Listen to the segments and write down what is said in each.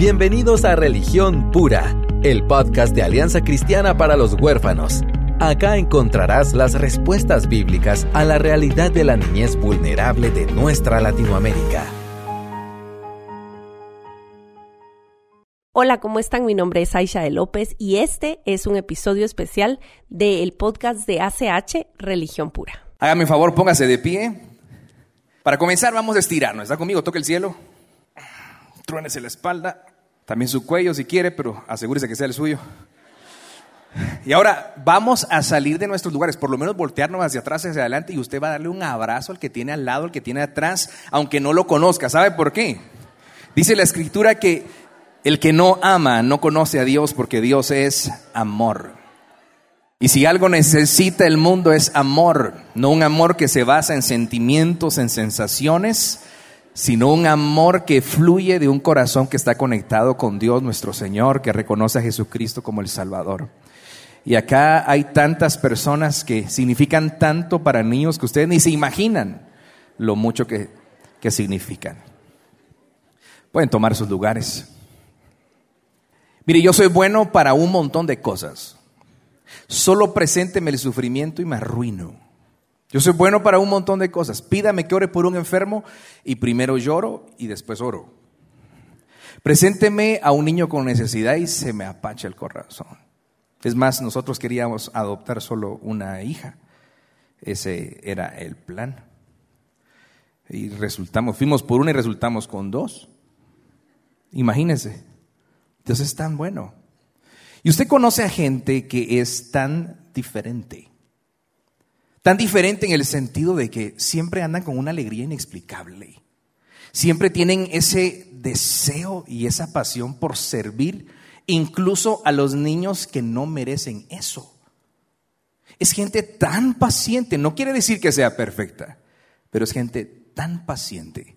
Bienvenidos a Religión Pura, el podcast de Alianza Cristiana para los Huérfanos. Acá encontrarás las respuestas bíblicas a la realidad de la niñez vulnerable de nuestra Latinoamérica. Hola, ¿cómo están? Mi nombre es Aisha de López y este es un episodio especial del podcast de ACH Religión Pura. Hágame un favor, póngase de pie. Para comenzar, vamos a estirarnos. ¿Está conmigo? Toque el cielo. Truénese la espalda. También su cuello si quiere, pero asegúrese que sea el suyo. Y ahora vamos a salir de nuestros lugares, por lo menos voltearnos hacia atrás, hacia adelante, y usted va a darle un abrazo al que tiene al lado, al que tiene atrás, aunque no lo conozca. ¿Sabe por qué? Dice la escritura que el que no ama no conoce a Dios porque Dios es amor. Y si algo necesita el mundo es amor, no un amor que se basa en sentimientos, en sensaciones, sino un amor que fluye de un corazón que está conectado con Dios nuestro Señor, que reconoce a Jesucristo como el Salvador. Y acá hay tantas personas que significan tanto para niños que ustedes ni se imaginan lo mucho que, que significan. Pueden tomar sus lugares. Mire, yo soy bueno para un montón de cosas. Solo presénteme el sufrimiento y me arruino. Yo soy bueno para un montón de cosas. Pídame que ore por un enfermo y primero lloro y después oro. Presénteme a un niño con necesidad y se me apacha el corazón. Es más, nosotros queríamos adoptar solo una hija. Ese era el plan. Y resultamos, fuimos por una y resultamos con dos. Imagínense. Dios es tan bueno. Y usted conoce a gente que es tan diferente. Tan diferente en el sentido de que siempre andan con una alegría inexplicable. Siempre tienen ese deseo y esa pasión por servir incluso a los niños que no merecen eso. Es gente tan paciente, no quiere decir que sea perfecta, pero es gente tan paciente.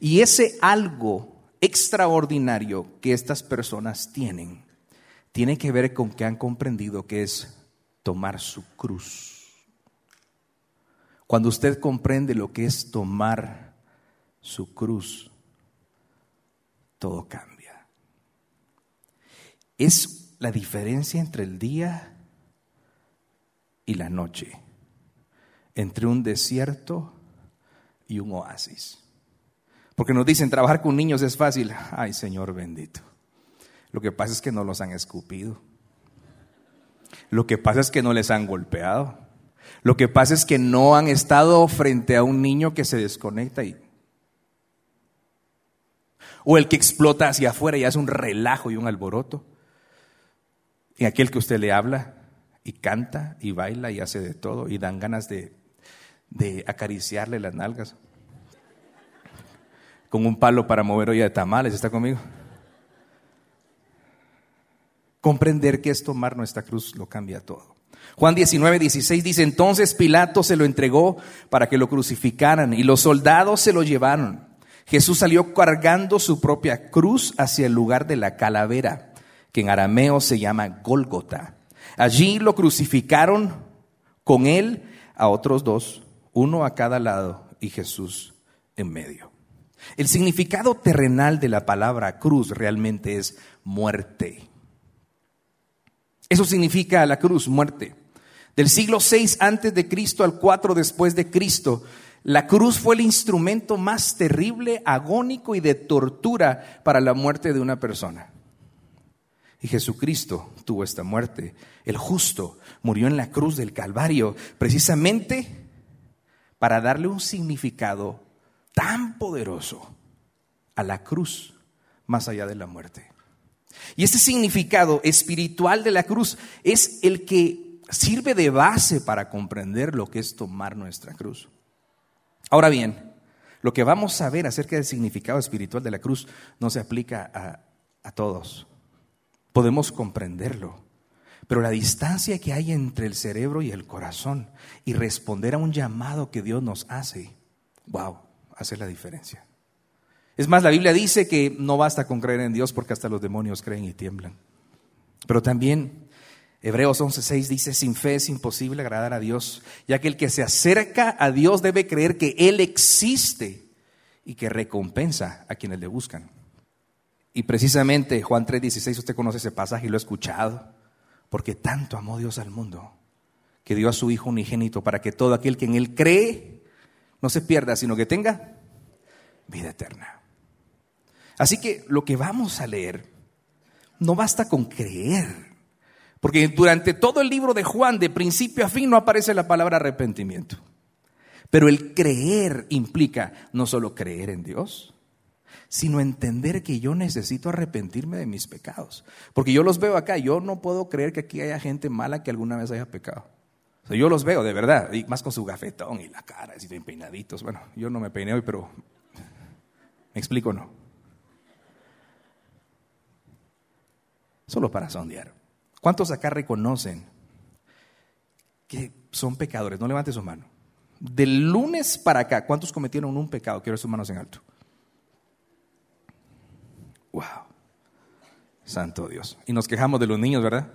Y ese algo extraordinario que estas personas tienen tiene que ver con que han comprendido que es tomar su cruz. Cuando usted comprende lo que es tomar su cruz, todo cambia. Es la diferencia entre el día y la noche, entre un desierto y un oasis. Porque nos dicen, trabajar con niños es fácil. Ay, Señor bendito. Lo que pasa es que no los han escupido. Lo que pasa es que no les han golpeado. Lo que pasa es que no han estado frente a un niño que se desconecta y... O el que explota hacia afuera y hace un relajo y un alboroto. Y aquel que usted le habla y canta y baila y hace de todo y dan ganas de, de acariciarle las nalgas con un palo para mover olla de tamales. ¿Está conmigo? Comprender que es tomar nuestra cruz lo cambia todo. Juan 19, 16 dice, entonces Pilato se lo entregó para que lo crucificaran y los soldados se lo llevaron. Jesús salió cargando su propia cruz hacia el lugar de la calavera, que en arameo se llama Gólgota. Allí lo crucificaron con él a otros dos, uno a cada lado y Jesús en medio. El significado terrenal de la palabra cruz realmente es muerte. Eso significa la cruz, muerte. Del siglo 6 antes de Cristo al 4 después de Cristo, la cruz fue el instrumento más terrible, agónico y de tortura para la muerte de una persona. Y Jesucristo tuvo esta muerte. El justo murió en la cruz del Calvario precisamente para darle un significado tan poderoso a la cruz más allá de la muerte. Y este significado espiritual de la cruz es el que sirve de base para comprender lo que es tomar nuestra cruz. Ahora bien, lo que vamos a ver acerca del significado espiritual de la cruz no se aplica a, a todos. Podemos comprenderlo, pero la distancia que hay entre el cerebro y el corazón y responder a un llamado que Dios nos hace, wow, hace la diferencia. Es más, la Biblia dice que no basta con creer en Dios porque hasta los demonios creen y tiemblan. Pero también Hebreos 11:6 dice, sin fe es imposible agradar a Dios, ya que el que se acerca a Dios debe creer que Él existe y que recompensa a quienes le buscan. Y precisamente Juan 3:16, usted conoce ese pasaje y lo ha escuchado, porque tanto amó Dios al mundo, que dio a su Hijo unigénito para que todo aquel que en Él cree no se pierda, sino que tenga vida eterna. Así que lo que vamos a leer no basta con creer, porque durante todo el libro de Juan, de principio a fin, no aparece la palabra arrepentimiento. Pero el creer implica no solo creer en Dios, sino entender que yo necesito arrepentirme de mis pecados. Porque yo los veo acá, yo no puedo creer que aquí haya gente mala que alguna vez haya pecado. Yo los veo de verdad, y más con su gafetón y la cara, así bien peinaditos. Bueno, yo no me peiné hoy, pero ¿me explico no? Solo para sondear. ¿Cuántos acá reconocen que son pecadores? No levante su mano. Del lunes para acá, ¿cuántos cometieron un pecado? Quiero ver sus manos en alto. Wow. Santo Dios. Y nos quejamos de los niños, ¿verdad?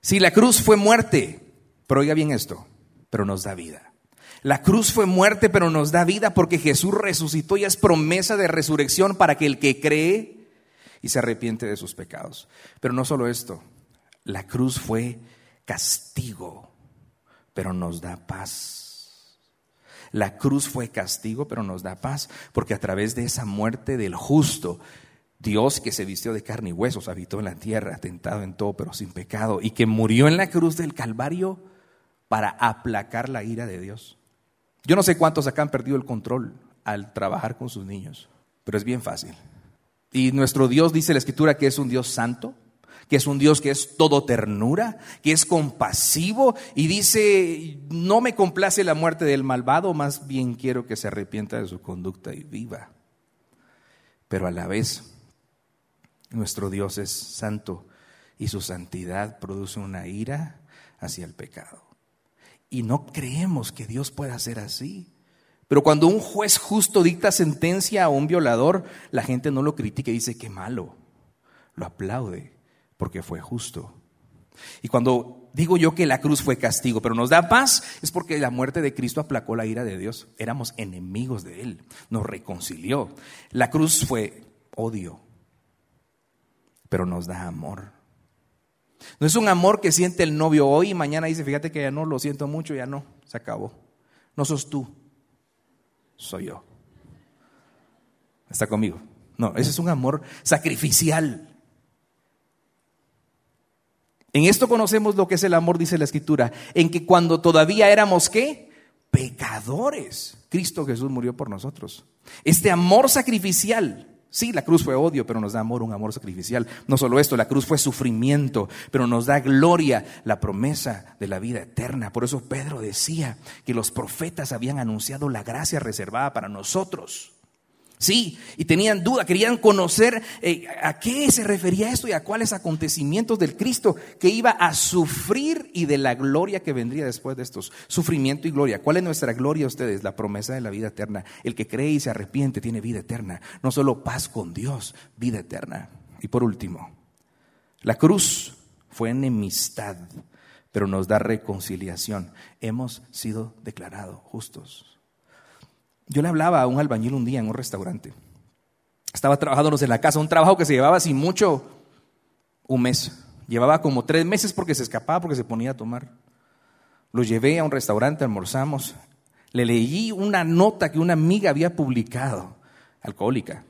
Si la cruz fue muerte, pero oiga bien esto, pero nos da vida. La cruz fue muerte, pero nos da vida porque Jesús resucitó y es promesa de resurrección para que el que cree y se arrepiente de sus pecados. Pero no solo esto, la cruz fue castigo pero nos da paz. La cruz fue castigo, pero nos da paz, porque a través de esa muerte del justo, Dios que se vistió de carne y huesos, habitó en la tierra, tentado en todo, pero sin pecado, y que murió en la cruz del Calvario para aplacar la ira de Dios. Yo no sé cuántos acá han perdido el control al trabajar con sus niños, pero es bien fácil. Y nuestro Dios dice la Escritura que es un Dios santo, que es un Dios que es todo ternura, que es compasivo y dice, no me complace la muerte del malvado, más bien quiero que se arrepienta de su conducta y viva. Pero a la vez, nuestro Dios es santo y su santidad produce una ira hacia el pecado. Y no creemos que Dios pueda ser así. Pero cuando un juez justo dicta sentencia a un violador, la gente no lo critica y dice, qué malo, lo aplaude porque fue justo. Y cuando digo yo que la cruz fue castigo, pero nos da paz, es porque la muerte de Cristo aplacó la ira de Dios. Éramos enemigos de Él, nos reconcilió. La cruz fue odio, pero nos da amor. No es un amor que siente el novio hoy y mañana dice, fíjate que ya no, lo siento mucho, ya no, se acabó. No sos tú, soy yo. ¿Está conmigo? No, ese es un amor sacrificial. En esto conocemos lo que es el amor, dice la Escritura, en que cuando todavía éramos qué? Pecadores, Cristo Jesús murió por nosotros. Este amor sacrificial, sí, la cruz fue odio, pero nos da amor, un amor sacrificial. No solo esto, la cruz fue sufrimiento, pero nos da gloria, la promesa de la vida eterna. Por eso Pedro decía que los profetas habían anunciado la gracia reservada para nosotros. Sí, y tenían duda, querían conocer eh, a qué se refería esto y a cuáles acontecimientos del Cristo que iba a sufrir y de la gloria que vendría después de estos. Sufrimiento y gloria. ¿Cuál es nuestra gloria ustedes? La promesa de la vida eterna. El que cree y se arrepiente tiene vida eterna. No solo paz con Dios, vida eterna. Y por último, la cruz fue enemistad, pero nos da reconciliación. Hemos sido declarados justos. Yo le hablaba a un albañil un día en un restaurante. Estaba trabajándonos en la casa, un trabajo que se llevaba sin mucho un mes. Llevaba como tres meses porque se escapaba, porque se ponía a tomar. Lo llevé a un restaurante, almorzamos. Le leí una nota que una amiga había publicado, alcohólica,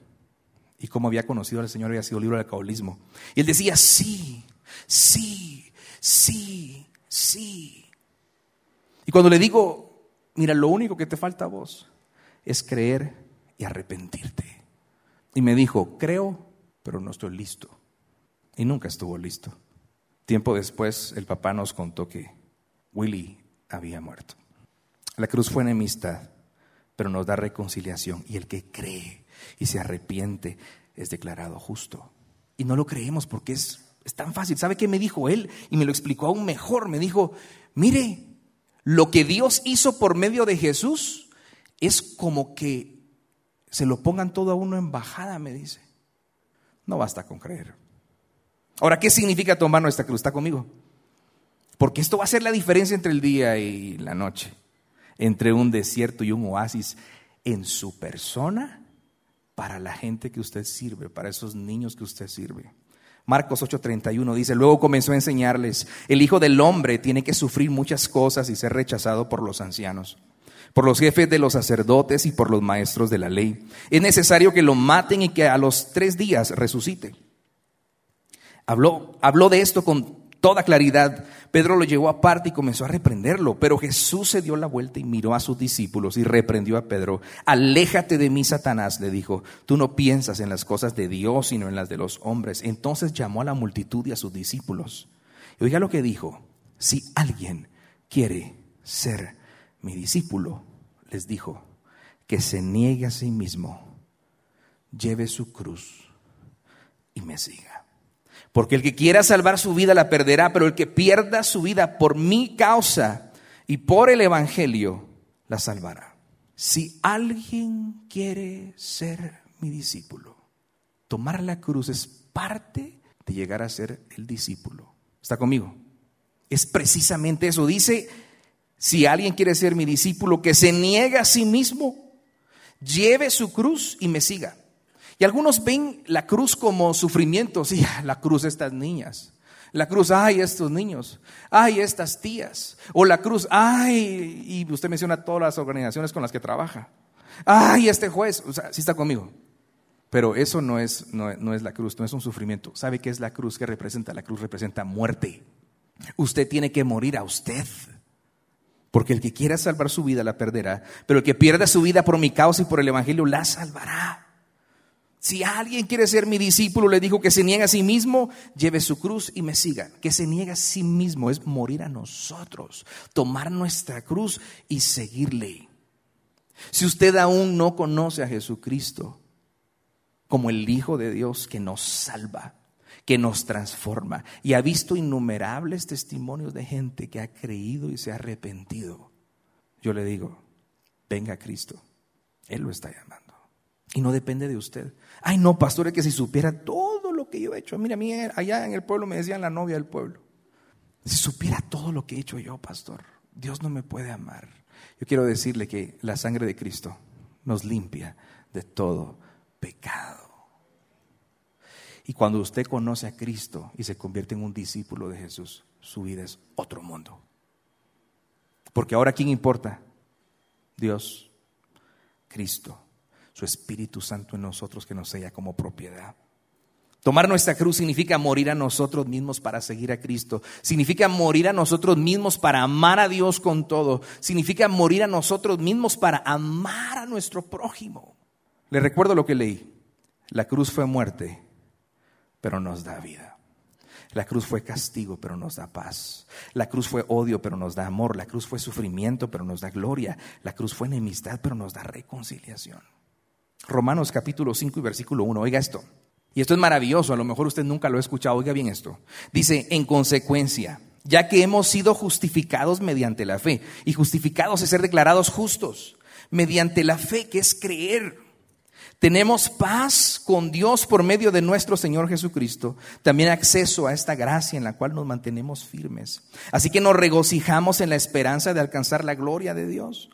y cómo había conocido al Señor, había sido libro del alcoholismo. Y él decía, sí, sí, sí, sí. Y cuando le digo, mira, lo único que te falta a vos es creer y arrepentirte. Y me dijo, creo, pero no estoy listo. Y nunca estuvo listo. Tiempo después, el papá nos contó que Willy había muerto. La cruz fue enemistad, pero nos da reconciliación. Y el que cree y se arrepiente es declarado justo. Y no lo creemos porque es, es tan fácil. ¿Sabe qué me dijo él? Y me lo explicó aún mejor. Me dijo, mire, lo que Dios hizo por medio de Jesús es como que se lo pongan todo a uno en bajada, me dice. No basta con creer. Ahora, ¿qué significa tomar nuestra cruz? ¿Está conmigo? Porque esto va a ser la diferencia entre el día y la noche, entre un desierto y un oasis en su persona para la gente que usted sirve, para esos niños que usted sirve. Marcos 8:31 dice, luego comenzó a enseñarles, el Hijo del Hombre tiene que sufrir muchas cosas y ser rechazado por los ancianos, por los jefes de los sacerdotes y por los maestros de la ley. Es necesario que lo maten y que a los tres días resucite. Habló, habló de esto con toda claridad. Pedro lo llevó aparte y comenzó a reprenderlo, pero Jesús se dio la vuelta y miró a sus discípulos y reprendió a Pedro. Aléjate de mí, Satanás, le dijo, tú no piensas en las cosas de Dios, sino en las de los hombres. Entonces llamó a la multitud y a sus discípulos. Y oiga lo que dijo, si alguien quiere ser mi discípulo, les dijo, que se niegue a sí mismo, lleve su cruz y me siga. Porque el que quiera salvar su vida la perderá, pero el que pierda su vida por mi causa y por el Evangelio la salvará. Si alguien quiere ser mi discípulo, tomar la cruz es parte de llegar a ser el discípulo. ¿Está conmigo? Es precisamente eso. Dice, si alguien quiere ser mi discípulo, que se niegue a sí mismo, lleve su cruz y me siga. Y algunos ven la cruz como sufrimiento, sí, la cruz de estas niñas. La cruz, ay, estos niños, ay, estas tías. O la cruz, ay, y usted menciona todas las organizaciones con las que trabaja. Ay, este juez, o sea, sí está conmigo. Pero eso no es, no, no es la cruz, no es un sufrimiento. ¿Sabe qué es la cruz? ¿Qué representa? La cruz representa muerte. Usted tiene que morir a usted. Porque el que quiera salvar su vida la perderá, pero el que pierda su vida por mi causa y por el Evangelio la salvará. Si alguien quiere ser mi discípulo, le dijo que se niegue a sí mismo, lleve su cruz y me siga. Que se niegue a sí mismo es morir a nosotros, tomar nuestra cruz y seguirle. Si usted aún no conoce a Jesucristo como el Hijo de Dios que nos salva, que nos transforma, y ha visto innumerables testimonios de gente que ha creído y se ha arrepentido, yo le digo, venga Cristo, Él lo está llamando. Y no depende de usted. Ay, no, pastor, es que si supiera todo lo que yo he hecho. Mira, a mí allá en el pueblo me decían la novia del pueblo. Si supiera todo lo que he hecho yo, pastor, Dios no me puede amar. Yo quiero decirle que la sangre de Cristo nos limpia de todo pecado. Y cuando usted conoce a Cristo y se convierte en un discípulo de Jesús, su vida es otro mundo. Porque ahora, ¿quién importa? Dios, Cristo su Espíritu Santo en nosotros que nos sella como propiedad. Tomar nuestra cruz significa morir a nosotros mismos para seguir a Cristo. Significa morir a nosotros mismos para amar a Dios con todo. Significa morir a nosotros mismos para amar a nuestro prójimo. Le recuerdo lo que leí. La cruz fue muerte, pero nos da vida. La cruz fue castigo, pero nos da paz. La cruz fue odio, pero nos da amor. La cruz fue sufrimiento, pero nos da gloria. La cruz fue enemistad, pero nos da reconciliación. Romanos capítulo 5 y versículo 1. Oiga esto. Y esto es maravilloso, a lo mejor usted nunca lo ha escuchado. Oiga bien esto. Dice, en consecuencia, ya que hemos sido justificados mediante la fe, y justificados es ser declarados justos, mediante la fe, que es creer. Tenemos paz con Dios por medio de nuestro Señor Jesucristo, también acceso a esta gracia en la cual nos mantenemos firmes. Así que nos regocijamos en la esperanza de alcanzar la gloria de Dios.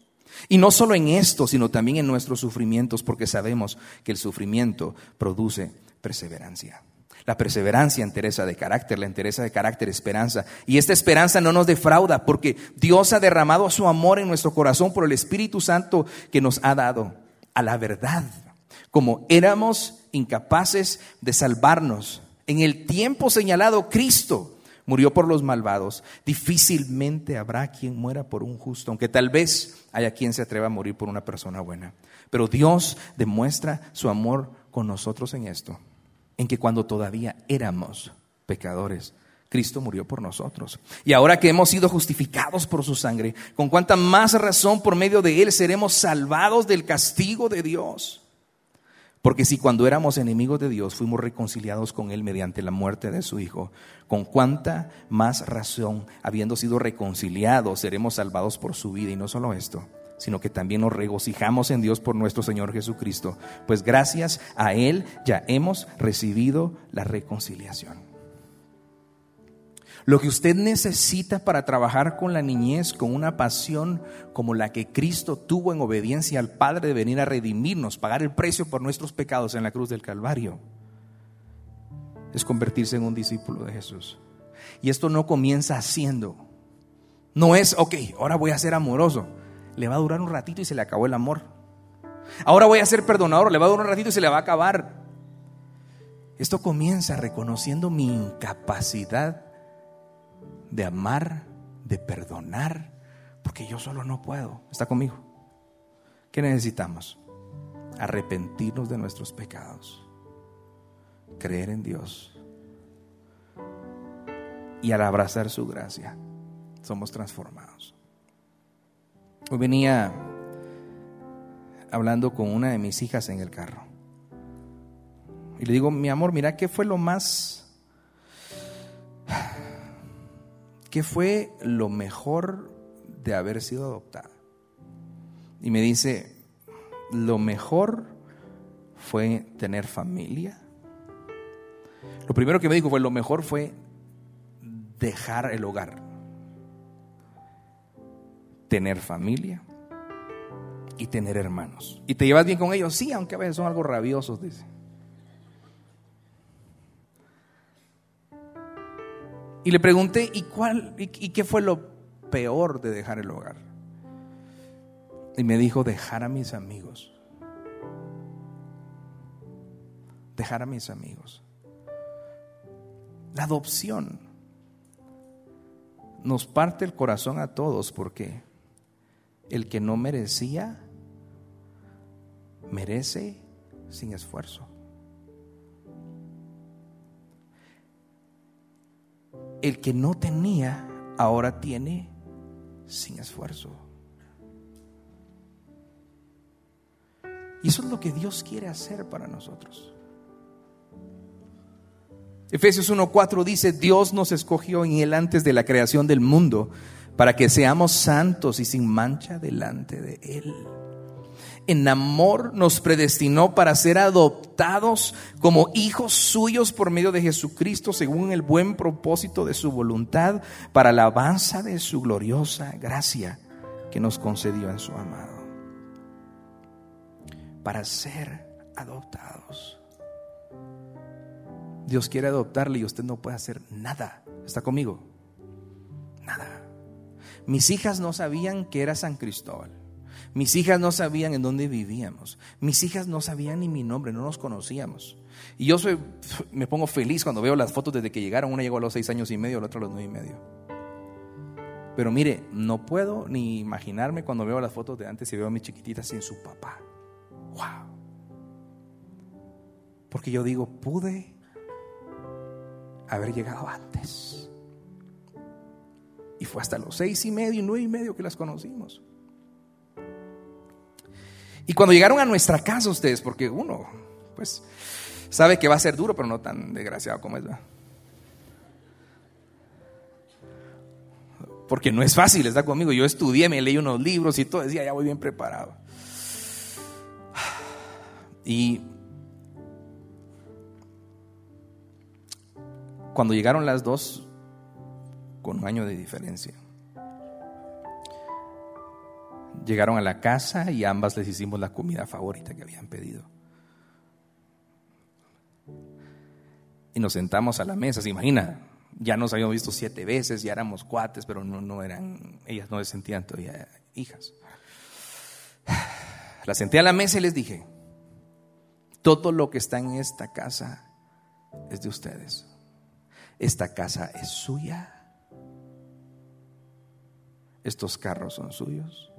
Y no solo en esto, sino también en nuestros sufrimientos, porque sabemos que el sufrimiento produce perseverancia. La perseverancia entereza de carácter, la entereza de carácter esperanza. Y esta esperanza no nos defrauda, porque Dios ha derramado su amor en nuestro corazón por el Espíritu Santo que nos ha dado a la verdad. Como éramos incapaces de salvarnos, en el tiempo señalado, Cristo murió por los malvados. Difícilmente habrá quien muera por un justo, aunque tal vez haya quien se atreva a morir por una persona buena. Pero Dios demuestra su amor con nosotros en esto, en que cuando todavía éramos pecadores, Cristo murió por nosotros. Y ahora que hemos sido justificados por su sangre, con cuánta más razón por medio de Él seremos salvados del castigo de Dios. Porque si cuando éramos enemigos de Dios fuimos reconciliados con Él mediante la muerte de su Hijo, con cuánta más razón, habiendo sido reconciliados, seremos salvados por su vida. Y no solo esto, sino que también nos regocijamos en Dios por nuestro Señor Jesucristo, pues gracias a Él ya hemos recibido la reconciliación. Lo que usted necesita para trabajar con la niñez con una pasión como la que Cristo tuvo en obediencia al Padre de venir a redimirnos, pagar el precio por nuestros pecados en la cruz del Calvario, es convertirse en un discípulo de Jesús. Y esto no comienza haciendo. No es, ok, ahora voy a ser amoroso. Le va a durar un ratito y se le acabó el amor. Ahora voy a ser perdonador, le va a durar un ratito y se le va a acabar. Esto comienza reconociendo mi incapacidad de amar, de perdonar, porque yo solo no puedo. ¿Está conmigo? ¿Qué necesitamos? Arrepentirnos de nuestros pecados, creer en Dios y al abrazar su gracia somos transformados. Hoy venía hablando con una de mis hijas en el carro. Y le digo, mi amor, mira, ¿qué fue lo más... ¿Qué fue lo mejor de haber sido adoptada? Y me dice, lo mejor fue tener familia. Lo primero que me dijo fue, lo mejor fue dejar el hogar. Tener familia y tener hermanos. ¿Y te llevas bien con ellos? Sí, aunque a veces son algo rabiosos, dice. Y le pregunté, ¿y, cuál, y, y qué fue lo peor de dejar el hogar? Y me dijo, dejar a mis amigos. Dejar a mis amigos. La adopción nos parte el corazón a todos porque el que no merecía, merece sin esfuerzo. El que no tenía, ahora tiene sin esfuerzo. Y eso es lo que Dios quiere hacer para nosotros. Efesios 1.4 dice, Dios nos escogió en Él antes de la creación del mundo para que seamos santos y sin mancha delante de Él. En amor nos predestinó para ser adoptados como hijos suyos por medio de Jesucristo según el buen propósito de su voluntad para la alabanza de su gloriosa gracia que nos concedió en su amado. Para ser adoptados. Dios quiere adoptarle y usted no puede hacer nada. ¿Está conmigo? Nada. Mis hijas no sabían que era San Cristóbal. Mis hijas no sabían en dónde vivíamos. Mis hijas no sabían ni mi nombre, no nos conocíamos. Y yo me pongo feliz cuando veo las fotos desde que llegaron. Una llegó a los seis años y medio, la otra a los nueve y medio. Pero mire, no puedo ni imaginarme cuando veo las fotos de antes y veo a mi chiquitita sin su papá. ¡Wow! Porque yo digo, pude haber llegado antes. Y fue hasta los seis y medio, nueve y medio que las conocimos. Y cuando llegaron a nuestra casa ustedes, porque uno, pues, sabe que va a ser duro, pero no tan desgraciado como es, Porque no es fácil, está conmigo. Yo estudié, me leí unos libros y todo, decía, ya voy bien preparado. Y cuando llegaron las dos, con un año de diferencia, llegaron a la casa y ambas les hicimos la comida favorita que habían pedido. Y nos sentamos a la mesa, se imagina, ya nos habíamos visto siete veces, ya éramos cuates, pero no, no eran, ellas no se sentían todavía hijas. Las senté a la mesa y les dije, todo lo que está en esta casa es de ustedes esta casa es suya, estos carros son suyos,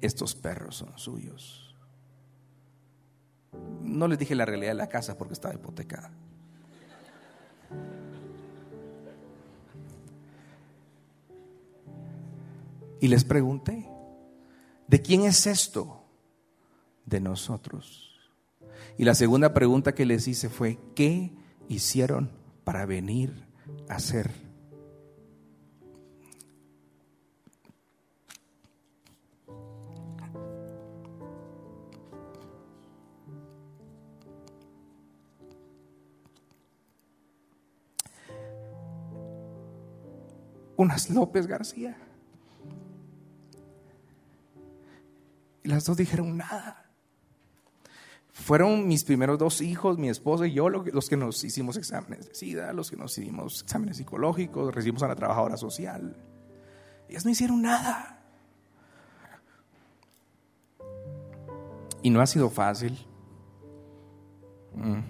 estos perros son suyos. No les dije la realidad de la casa porque estaba hipotecada. Y les pregunté, ¿de quién es esto? De nosotros. Y la segunda pregunta que les hice fue, ¿qué hicieron para venir hacer. Unas López García. Y las dos dijeron nada. Fueron mis primeros dos hijos, mi esposa y yo, los que nos hicimos exámenes de SIDA, los que nos hicimos exámenes psicológicos, recibimos a la trabajadora social. Ellas no hicieron nada. Y no ha sido fácil. Mm.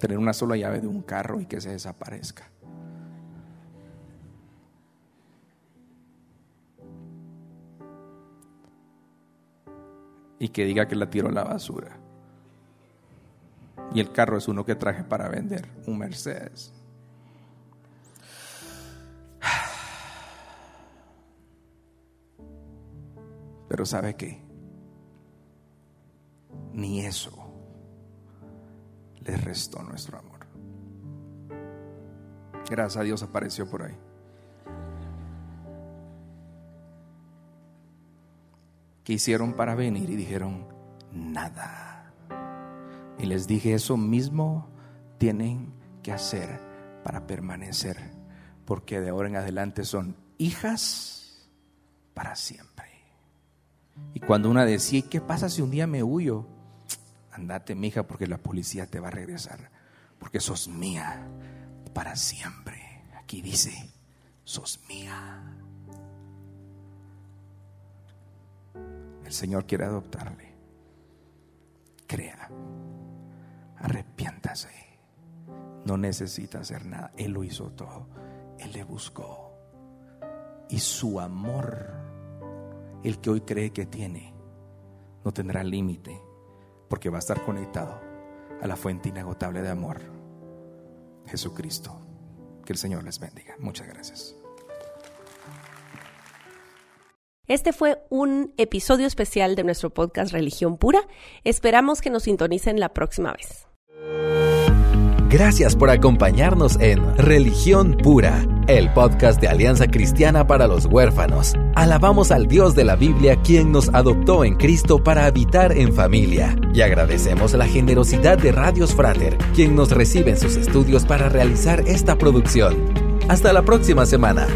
Tener una sola llave de un carro y que se desaparezca. Y que diga que la tiró a la basura. Y el carro es uno que traje para vender, un Mercedes. Pero ¿sabe qué? Ni eso le restó nuestro amor. Gracias a Dios apareció por ahí. ¿Qué hicieron para venir? Y dijeron, nada. Y les dije, eso mismo tienen que hacer para permanecer, porque de ahora en adelante son hijas para siempre. Y cuando una decía, ¿qué pasa si un día me huyo? andate, mija, porque la policía te va a regresar, porque sos mía para siempre. Aquí dice, sos mía. El Señor quiere adoptarle. Crea, arrepiéntase. No necesita hacer nada. Él lo hizo todo. Él le buscó. Y su amor, el que hoy cree que tiene, no tendrá límite porque va a estar conectado a la fuente inagotable de amor, Jesucristo. Que el Señor les bendiga. Muchas gracias. Este fue un episodio especial de nuestro podcast Religión Pura. Esperamos que nos sintonicen la próxima vez. Gracias por acompañarnos en Religión Pura, el podcast de Alianza Cristiana para los Huérfanos. Alabamos al Dios de la Biblia quien nos adoptó en Cristo para habitar en familia. Y agradecemos la generosidad de Radios Frater, quien nos recibe en sus estudios para realizar esta producción. Hasta la próxima semana.